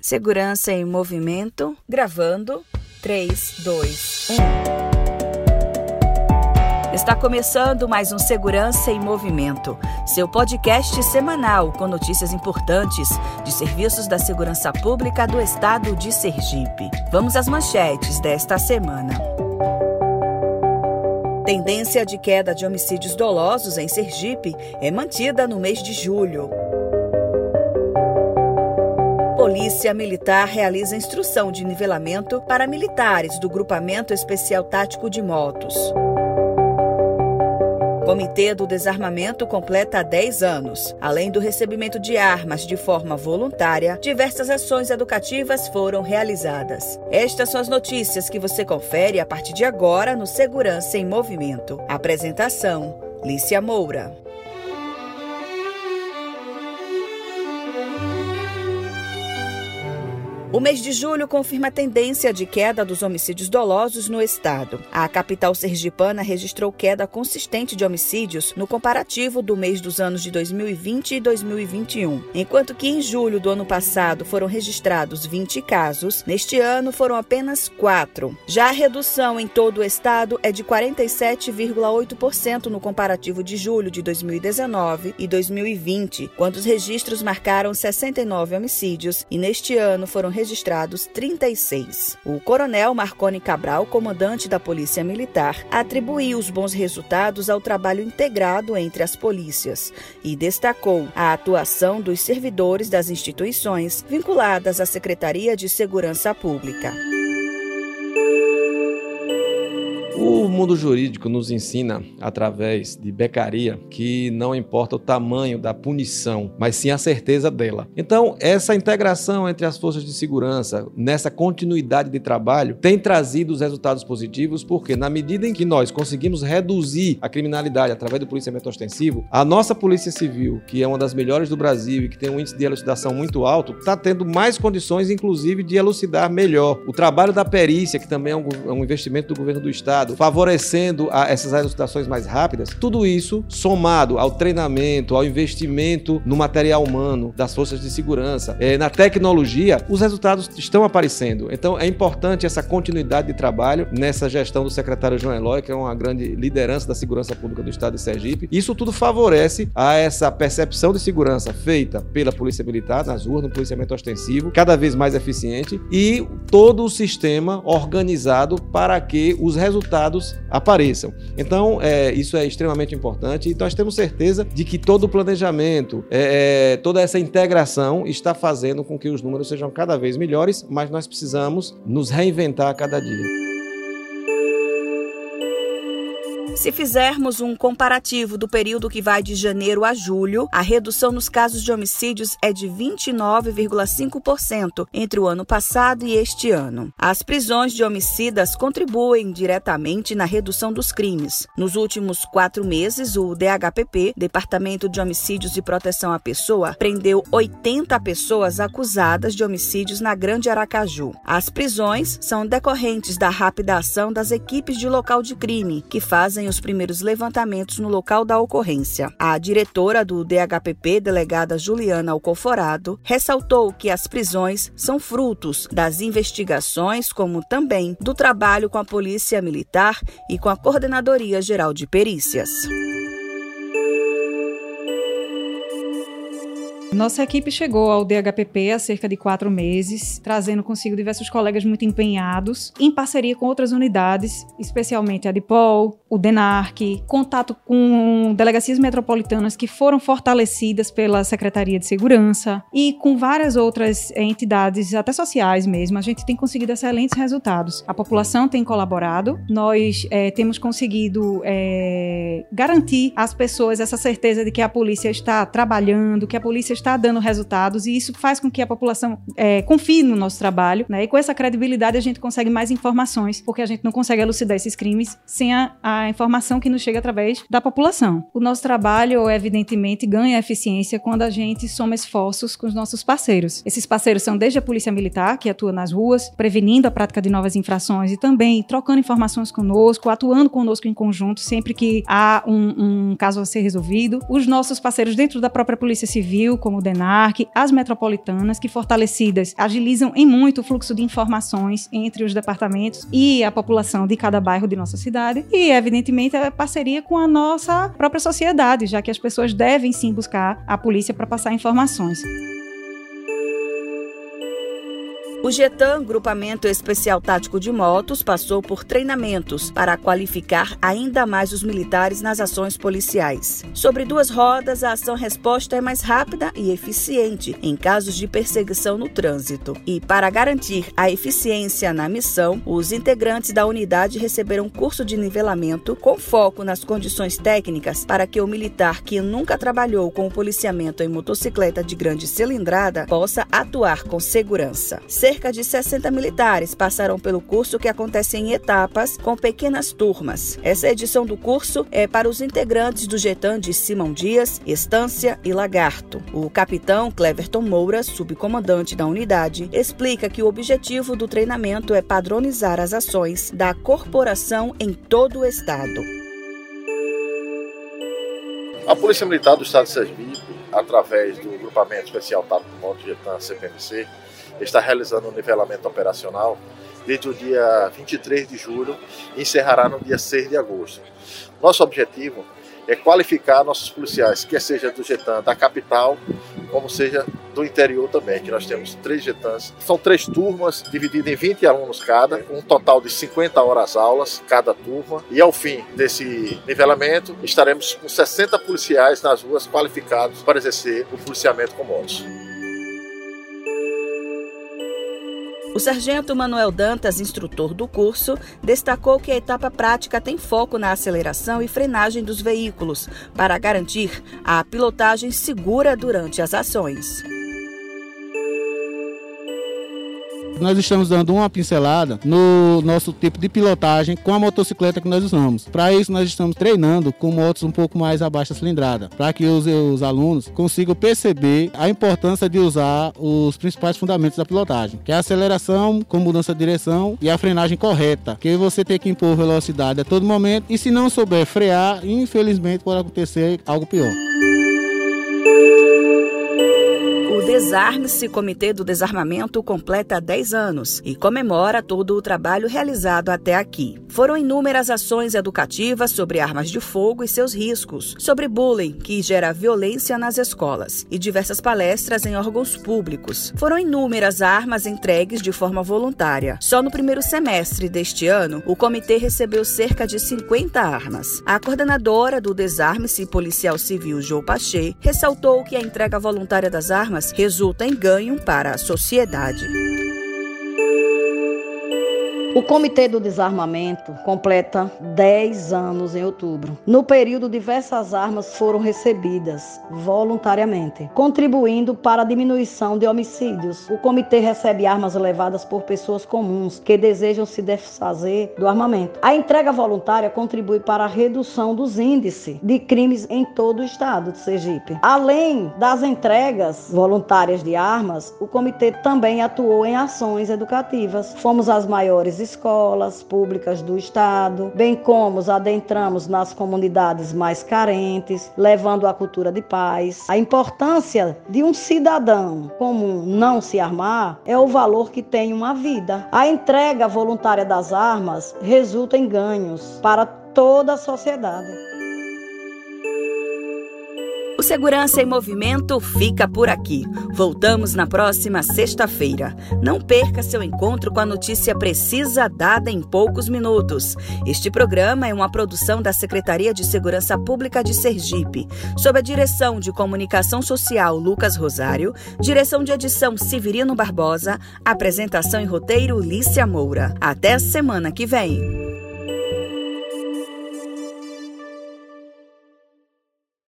Segurança em movimento, gravando 3, 2, 1. Está começando mais um Segurança em Movimento, seu podcast semanal com notícias importantes de serviços da segurança pública do estado de Sergipe. Vamos às manchetes desta semana. Tendência de queda de homicídios dolosos em Sergipe é mantida no mês de julho. Polícia Militar realiza instrução de nivelamento para militares do Grupamento Especial Tático de Motos. Comitê do Desarmamento completa 10 anos. Além do recebimento de armas de forma voluntária, diversas ações educativas foram realizadas. Estas são as notícias que você confere a partir de agora no Segurança em Movimento. Apresentação: Lícia Moura. O mês de julho confirma a tendência de queda dos homicídios dolosos no estado. A capital sergipana registrou queda consistente de homicídios no comparativo do mês dos anos de 2020 e 2021. Enquanto que em julho do ano passado foram registrados 20 casos, neste ano foram apenas 4. Já a redução em todo o estado é de 47,8% no comparativo de julho de 2019 e 2020, quando os registros marcaram 69 homicídios e neste ano foram registrados 36. O coronel Marconi Cabral, comandante da Polícia Militar, atribuiu os bons resultados ao trabalho integrado entre as polícias e destacou a atuação dos servidores das instituições vinculadas à Secretaria de Segurança Pública. O mundo jurídico nos ensina, através de becaria, que não importa o tamanho da punição, mas sim a certeza dela. Então, essa integração entre as forças de segurança, nessa continuidade de trabalho, tem trazido os resultados positivos, porque na medida em que nós conseguimos reduzir a criminalidade através do policiamento ostensivo, a nossa Polícia Civil, que é uma das melhores do Brasil e que tem um índice de elucidação muito alto, está tendo mais condições, inclusive, de elucidar melhor. O trabalho da perícia, que também é um, é um investimento do governo do Estado, favorecendo a essas elucidações mais rápidas, tudo isso somado ao treinamento, ao investimento no material humano das forças de segurança, é, na tecnologia, os resultados estão aparecendo. Então é importante essa continuidade de trabalho nessa gestão do secretário João Eloy, que é uma grande liderança da segurança pública do estado de Sergipe. Isso tudo favorece a essa percepção de segurança feita pela Polícia Militar nas ruas, no policiamento ostensivo, cada vez mais eficiente e todo o sistema organizado para que os resultados resultados apareçam. Então, é, isso é extremamente importante e nós temos certeza de que todo o planejamento, é, é, toda essa integração está fazendo com que os números sejam cada vez melhores, mas nós precisamos nos reinventar a cada dia. Se fizermos um comparativo do período que vai de janeiro a julho, a redução nos casos de homicídios é de 29,5% entre o ano passado e este ano. As prisões de homicidas contribuem diretamente na redução dos crimes. Nos últimos quatro meses, o DHPP, Departamento de Homicídios e Proteção à Pessoa, prendeu 80 pessoas acusadas de homicídios na Grande Aracaju. As prisões são decorrentes da rápida ação das equipes de local de crime, que fazem os primeiros levantamentos no local da ocorrência. A diretora do DHPP, delegada Juliana Alcoforado, ressaltou que as prisões são frutos das investigações, como também do trabalho com a Polícia Militar e com a Coordenadoria Geral de Perícias. Nossa equipe chegou ao DHPP há cerca de quatro meses, trazendo consigo diversos colegas muito empenhados, em parceria com outras unidades, especialmente a DIPOL, o DENARC, contato com delegacias metropolitanas que foram fortalecidas pela Secretaria de Segurança e com várias outras entidades, até sociais mesmo. A gente tem conseguido excelentes resultados. A população tem colaborado, nós é, temos conseguido é, garantir às pessoas essa certeza de que a polícia está trabalhando, que a polícia está dando resultados e isso faz com que a população é, confie no nosso trabalho, né? E com essa credibilidade a gente consegue mais informações, porque a gente não consegue elucidar esses crimes sem a, a informação que nos chega através da população. O nosso trabalho, evidentemente, ganha eficiência quando a gente soma esforços com os nossos parceiros. Esses parceiros são desde a Polícia Militar, que atua nas ruas, prevenindo a prática de novas infrações e também trocando informações conosco, atuando conosco em conjunto sempre que há um, um caso a ser resolvido. Os nossos parceiros dentro da própria Polícia Civil, como o DENARC, as metropolitanas, que fortalecidas agilizam em muito o fluxo de informações entre os departamentos e a população de cada bairro de nossa cidade. E, evidentemente, a parceria com a nossa própria sociedade, já que as pessoas devem sim buscar a polícia para passar informações. O GETAM, Grupamento Especial Tático de Motos, passou por treinamentos para qualificar ainda mais os militares nas ações policiais. Sobre duas rodas, a ação-resposta é mais rápida e eficiente em casos de perseguição no trânsito. E para garantir a eficiência na missão, os integrantes da unidade receberam curso de nivelamento com foco nas condições técnicas para que o militar que nunca trabalhou com o policiamento em motocicleta de grande cilindrada possa atuar com segurança cerca de 60 militares passaram pelo curso que acontece em etapas com pequenas turmas. Essa edição do curso é para os integrantes do Getan de Simão Dias, Estância e Lagarto. O capitão Cleverton Moura, subcomandante da unidade, explica que o objetivo do treinamento é padronizar as ações da corporação em todo o estado. A Polícia Militar do Estado de Sergipe, através do Grupamento Especial Tático Moto Getan CPMC, está realizando um nivelamento operacional desde o dia 23 de julho e encerrará no dia 6 de agosto. Nosso objetivo é qualificar nossos policiais, quer seja do Getan da capital, como seja do interior também, que nós temos três Getans. São três turmas, divididas em 20 alunos cada, um total de 50 horas aulas cada turma. E ao fim desse nivelamento, estaremos com 60 policiais nas ruas qualificados para exercer o policiamento com motos. O sargento Manuel Dantas, instrutor do curso, destacou que a etapa prática tem foco na aceleração e frenagem dos veículos, para garantir a pilotagem segura durante as ações. Nós estamos dando uma pincelada no nosso tipo de pilotagem com a motocicleta que nós usamos. Para isso, nós estamos treinando com motos um pouco mais abaixo da cilindrada, para que os, os alunos consigam perceber a importância de usar os principais fundamentos da pilotagem, que é a aceleração com mudança de direção e a frenagem correta, que você tem que impor velocidade a todo momento e se não souber frear, infelizmente pode acontecer algo pior. Desarme-se Comitê do Desarmamento completa 10 anos e comemora todo o trabalho realizado até aqui. Foram inúmeras ações educativas sobre armas de fogo e seus riscos, sobre bullying, que gera violência nas escolas, e diversas palestras em órgãos públicos. Foram inúmeras armas entregues de forma voluntária. Só no primeiro semestre deste ano, o comitê recebeu cerca de 50 armas. A coordenadora do Desarme-se Policial Civil, João Pache, ressaltou que a entrega voluntária das armas resulta em ganho para a sociedade. O Comitê do Desarmamento completa 10 anos em outubro. No período, diversas armas foram recebidas voluntariamente, contribuindo para a diminuição de homicídios. O comitê recebe armas levadas por pessoas comuns que desejam se desfazer do armamento. A entrega voluntária contribui para a redução dos índices de crimes em todo o estado de Sergipe. Além das entregas voluntárias de armas, o comitê também atuou em ações educativas. Fomos as maiores escolas públicas do estado, bem como adentramos nas comunidades mais carentes, levando a cultura de paz. A importância de um cidadão comum não se armar é o valor que tem uma vida. A entrega voluntária das armas resulta em ganhos para toda a sociedade. O Segurança em Movimento fica por aqui. Voltamos na próxima sexta-feira. Não perca seu encontro com a notícia precisa dada em poucos minutos. Este programa é uma produção da Secretaria de Segurança Pública de Sergipe, sob a direção de Comunicação Social Lucas Rosário, direção de edição Severino Barbosa, apresentação e roteiro Lícia Moura. Até semana que vem.